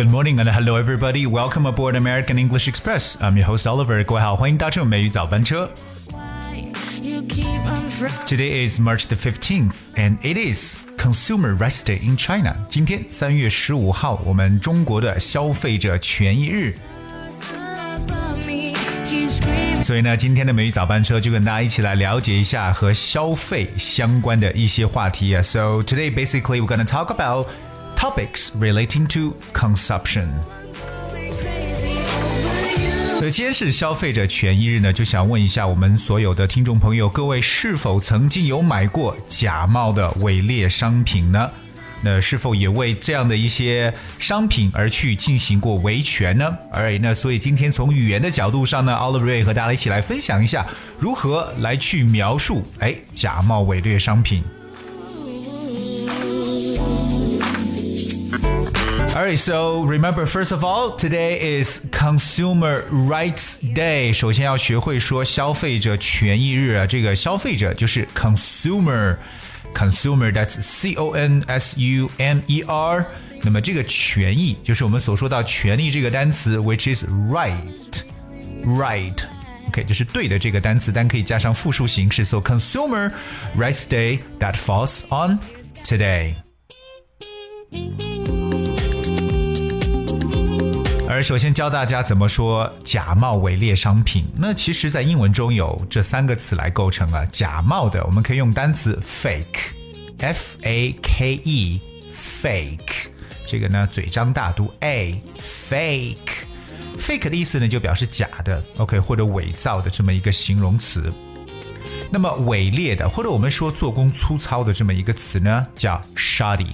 Good morning and hello everybody. Welcome aboard American English Express. I'm your host Oliver. Today is March the 15th, and it is Consumer Rights Day in China. 今天三月十五号，我们中国的消费者权益日。所以呢，今天的美语早班车就跟大家一起来了解一下和消费相关的一些话题啊。So today basically we're gonna talk about topics relating to consumption. 所以今天是消费者权益日呢，就想问一下我们所有的听众朋友，各位是否曾经有买过假冒的伪劣商品呢？那是否也为这样的一些商品而去进行过维权呢？而那所以今天从语言的角度上呢，Oliver 和大家一起来分享一下如何来去描述哎假冒伪劣商品。Alright, so remember, first of all, today is Consumer Rights Day. 首先要学会说消费者权益日啊，这个消费者就是 consumer。Consumer, that's C O N S U M E R。那么这个权益就是我们所说到权利这个单词，which is right, right. OK，就是对的这个单词，但可以加上复数形式。So Consumer Rights Day that falls on today. 而首先教大家怎么说假冒伪劣商品。那其实，在英文中有这三个词来构成啊。假冒的，我们可以用单词 fake，f a k e，fake。这个呢，嘴张大读 a fake。fake 的意思呢，就表示假的，OK，或者伪造的这么一个形容词。那么伪劣的，或者我们说做工粗糙的这么一个词呢，叫 shoddy。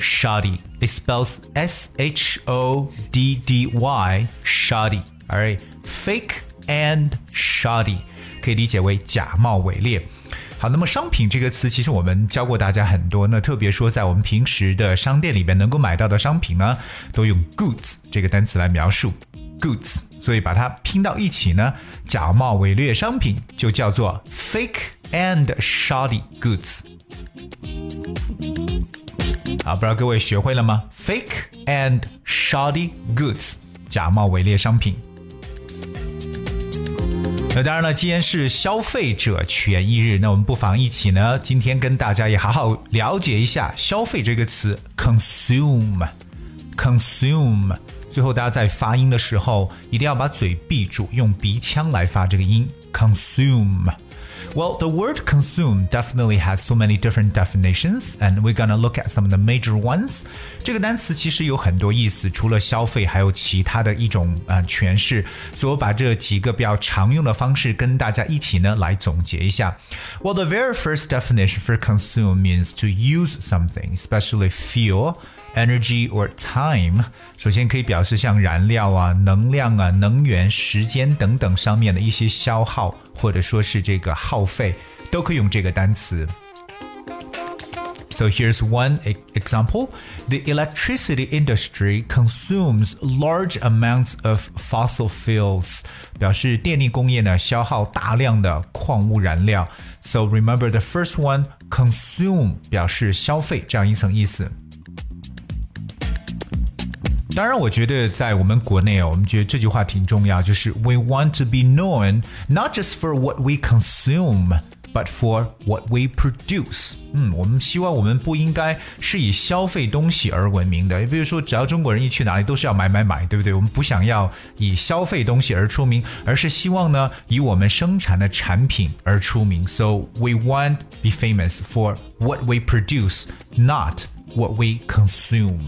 shoddy. It spells S H O D D Y, shoddy. Alright, fake and shoddy 可以理解为假冒伪劣。好，那么商品这个词，其实我们教过大家很多。那特别说，在我们平时的商店里边能够买到的商品呢，都用 goods 这个单词来描述 goods，所以把它拼到一起呢，假冒伪劣商品就叫做 fake and shoddy goods。 啊，不知道各位学会了吗？Fake and shoddy goods，假冒伪劣商品。那当然了，今天是消费者权益日，那我们不妨一起呢，今天跟大家也好好了解一下“消费”这个词，consume，consume。最后，大家在发音的时候一定要把嘴闭住，用鼻腔来发这个音，consume。Well, the word consume definitely has so many different definitions, and we're gonna look at some of the major ones. 这个单词其实有很多意思，除了消费，还有其他的一种呃诠释。所以我把这几个比较常用的方式跟大家一起呢来总结一下。Well, the very first definition for consume means to use something, especially fuel. Energy or time，首先可以表示像燃料啊、能量啊、能源、时间等等上面的一些消耗， 或者说是这个耗费，都可以用这个单词。So here's one e- example. The electricity industry consumes large amounts of fossil fuels. 表示电力工业呢消耗大量的矿物燃料。So remember the first one, consume 表示消费这样一层意思。 当然，我觉得在我们国内啊，我们觉得这句话挺重要，就是 We want to be known not just for what we consume, but for what we produce。嗯，我们希望我们不应该是以消费东西而闻名的。比如说，只要中国人一去哪里都是要买买买，对不对？我们不想要以消费东西而出名，而是希望呢以我们生产的产品而出名。So we want be famous for what we produce, not what we consume.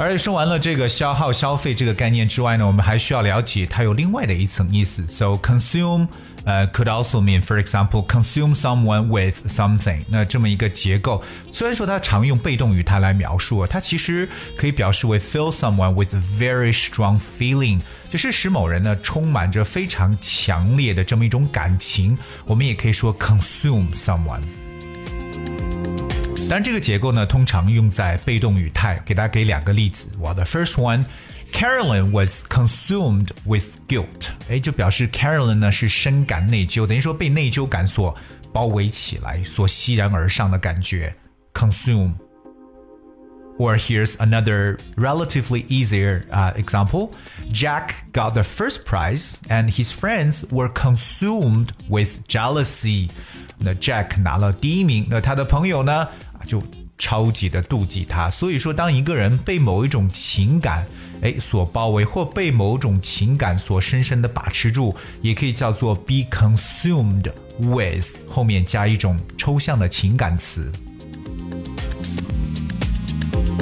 而且说完了这个消耗、消费这个概念之外呢，我们还需要了解它有另外的一层意思。So consume，呃、could also mean, for example, consume someone with something。那这么一个结构，虽然说它常用被动语态来描述，它其实可以表示为 fill someone with very strong feeling，就是使某人呢充满着非常强烈的这么一种感情。我们也可以说 consume someone。当然，这个结构呢，通常用在被动语态。给大家给两个例子。Well, the first one, Carolyn was consumed with guilt，哎，就表示 Carolyn 呢是深感内疚，等于说被内疚感所包围起来，所熙然而上的感觉，consume。Or here's another relatively easier uh, example. Jack got the first prize, and his friends were consumed with jealousy. 那 Jack 拿了第一名，那他的朋友呢 就超级的妒忌他。所以说，当一个人被某一种情感哎所包围，或被某种情感所深深的把持住，也可以叫做 be consumed with，后面加一种抽象的情感词。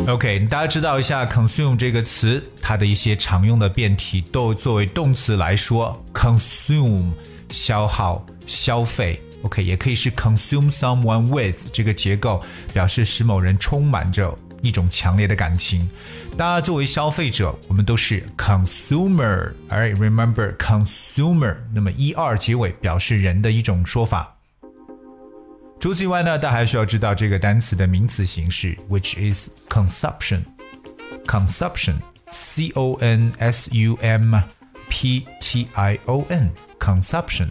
OK，大家知道一下 consume 这个词，它的一些常用的变体都作为动词来说，consume 消耗、消费。OK，也可以是 consume someone with 这个结构，表示使某人充满着一种强烈的感情。大家作为消费者，我们都是 consumer。Alright，remember consumer。那么一二结尾表示人的一种说法。除此以外呢，大家还需要知道这个单词的名词形式，which is consumption。consumption，c o n s u m p t i o n，consumption。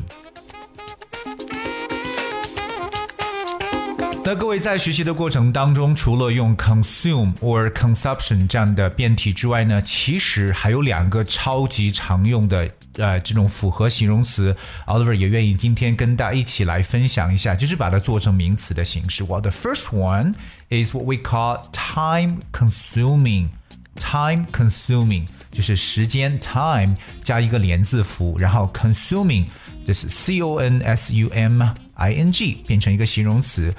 那各位在学习的过程当中，除了用 consume or consumption 这样的变体之外呢，其实还有两个超级常用的呃这种复合形容词，Oliver 也愿意今天跟大家一起来分享一下，就是把它做成名词的形式。Well, the first one is what we call time consuming. Time consuming 就是时间 time 加一个连字符，然后 consuming 就是 c o n s u m i n g 变成一个形容词。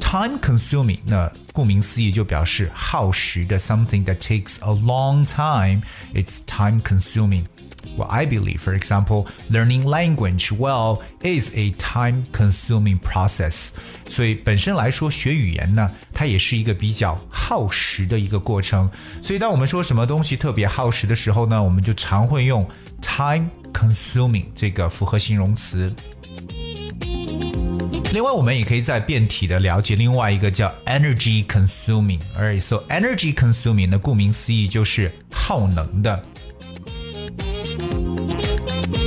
Time consuming，那顾名思义就表示耗时的 something that takes a long time. It's time consuming. Well, I believe, for example, learning language well is a time-consuming process. 所以本身来说，学语言呢，它也是一个比较耗时的一个过程。所以当我们说什么东西特别耗时的时候呢，我们就常会用 time-consuming 这个复合形容词。另外，我们也可以在变体的了解另外一个叫 energy consuming。Alright, so energy consuming 呢，顾名思义就是耗能的。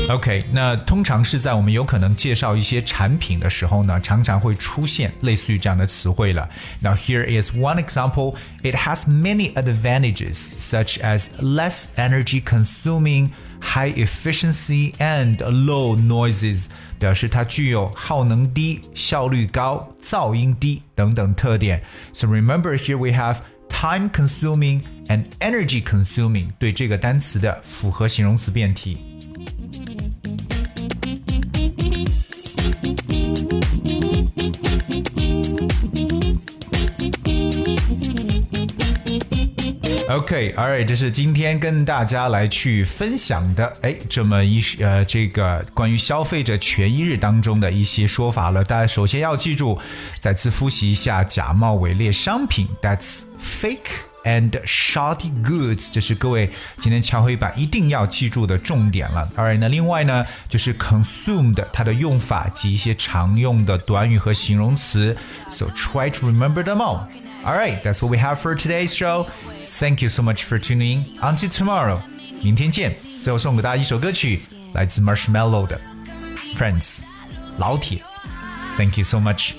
OK，那通常是在我们有可能介绍一些产品的时候呢，常常会出现类似于这样的词汇了。Now here is one example. It has many advantages, such as less energy consuming, high efficiency, and low noises. 表示它具有耗能低、效率高、噪音低等等特点。So remember here we have time consuming and energy consuming 对这个单词的复合形容词变体。 OK，Alright，这是今天跟大家来去分享的，哎，这么一呃，这个关于消费者权益日当中的一些说法了。大家首先要记住，再次复习一下假冒伪劣商品，That's fake and shoddy goods，这是各位今天敲黑板一定要记住的重点了。Alright，那另外呢，就是 consumed 它的用法及一些常用的短语和形容词，So try to remember them all. All right, that's what we have for today's show. Thank you so much for tuning in. Until tomorrow，明天见。最后送给大家一首歌曲，来自 Marshmello thank you so much.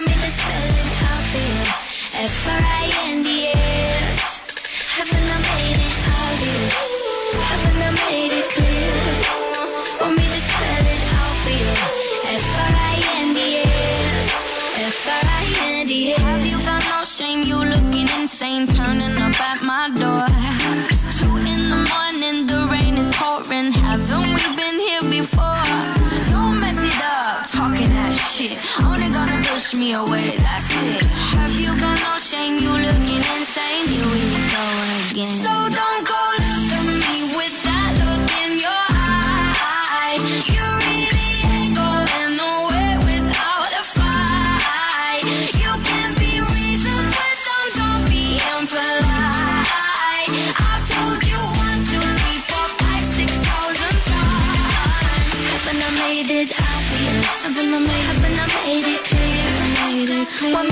Want me to spell it out for you? F-R-I-N-D-S Haven't I made it obvious? Haven't I made it clear? Want me to spell it out for you? F-R-I-N-D-S F-R-I-N-D-S Have you got no shame? You looking insane Turning up at my door It's two in the morning The rain is pouring Haven't we been here before? Up Talking that shit Only gonna push me away, that's it. Have you got no shame? You looking insane? Here we go again. So don't Spell.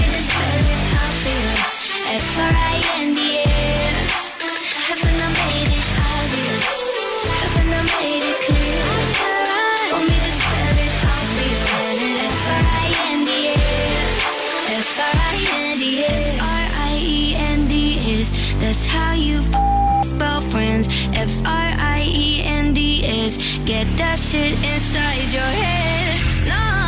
Haven't I made it obvious? Haven't I made it clear? Spell out for you? F-R-I-N-D-S. F-R-I-E-N-D-S. That's how you spell friends. F-R-I-E-N-D-S. Get that shit inside your head. No,